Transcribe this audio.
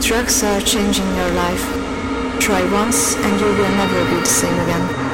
drugs are changing your life. Try once and you will never be the same again.